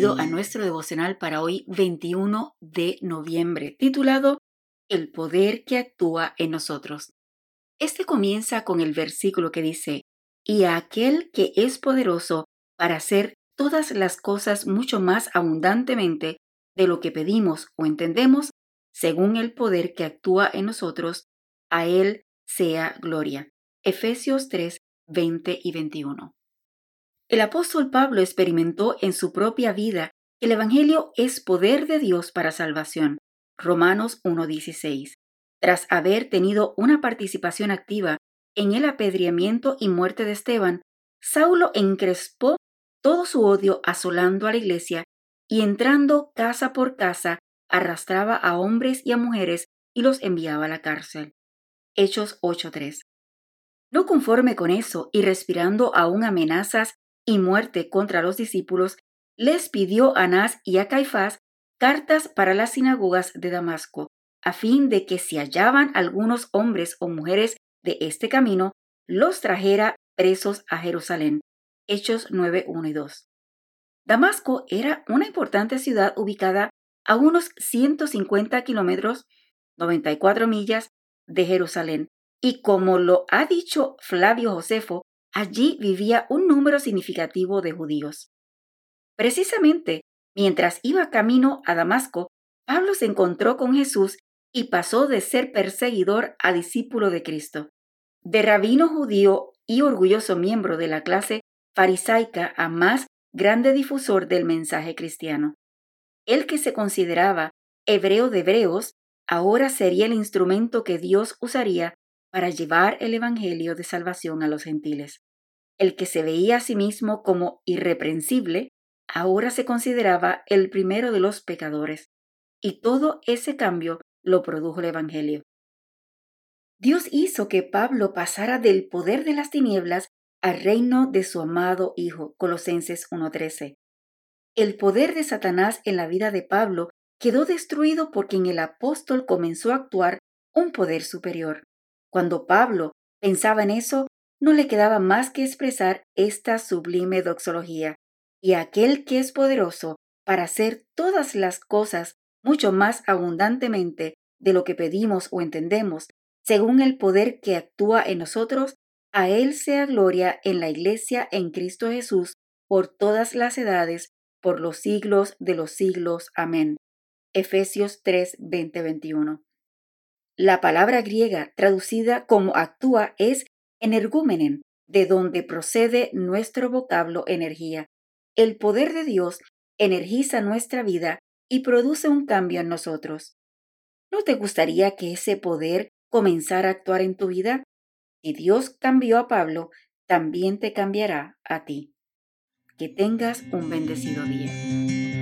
Bienvenido a nuestro devocional para hoy 21 de noviembre, titulado El poder que actúa en nosotros. Este comienza con el versículo que dice, y a aquel que es poderoso para hacer todas las cosas mucho más abundantemente de lo que pedimos o entendemos, según el poder que actúa en nosotros, a él sea gloria. Efesios 3, 20 y 21. El apóstol Pablo experimentó en su propia vida que el Evangelio es poder de Dios para salvación. Romanos 1.16. Tras haber tenido una participación activa en el apedreamiento y muerte de Esteban, Saulo encrespó todo su odio asolando a la iglesia y entrando casa por casa arrastraba a hombres y a mujeres y los enviaba a la cárcel. Hechos 8.3. No conforme con eso y respirando aún amenazas y muerte contra los discípulos, les pidió a Anás y a Caifás cartas para las sinagogas de Damasco, a fin de que si hallaban algunos hombres o mujeres de este camino, los trajera presos a Jerusalén. Hechos 9, 1 y 2. Damasco era una importante ciudad ubicada a unos 150 kilómetros, 94 millas, de Jerusalén, y como lo ha dicho Flavio Josefo, Allí vivía un número significativo de judíos. Precisamente, mientras iba camino a Damasco, Pablo se encontró con Jesús y pasó de ser perseguidor a discípulo de Cristo. De rabino judío y orgulloso miembro de la clase farisaica a más grande difusor del mensaje cristiano. El que se consideraba hebreo de hebreos, ahora sería el instrumento que Dios usaría para llevar el Evangelio de salvación a los gentiles. El que se veía a sí mismo como irreprensible, ahora se consideraba el primero de los pecadores, y todo ese cambio lo produjo el Evangelio. Dios hizo que Pablo pasara del poder de las tinieblas al reino de su amado Hijo, Colosenses 1.13. El poder de Satanás en la vida de Pablo quedó destruido porque en el apóstol comenzó a actuar un poder superior. Cuando Pablo pensaba en eso, no le quedaba más que expresar esta sublime doxología. Y aquel que es poderoso para hacer todas las cosas mucho más abundantemente de lo que pedimos o entendemos, según el poder que actúa en nosotros, a Él sea gloria en la Iglesia en Cristo Jesús por todas las edades, por los siglos de los siglos. Amén. Efesios 3, 21. La palabra griega traducida como actúa es energúmenen, de donde procede nuestro vocablo energía. El poder de Dios energiza nuestra vida y produce un cambio en nosotros. ¿No te gustaría que ese poder comenzara a actuar en tu vida? Si Dios cambió a Pablo, también te cambiará a ti. Que tengas un bendecido día.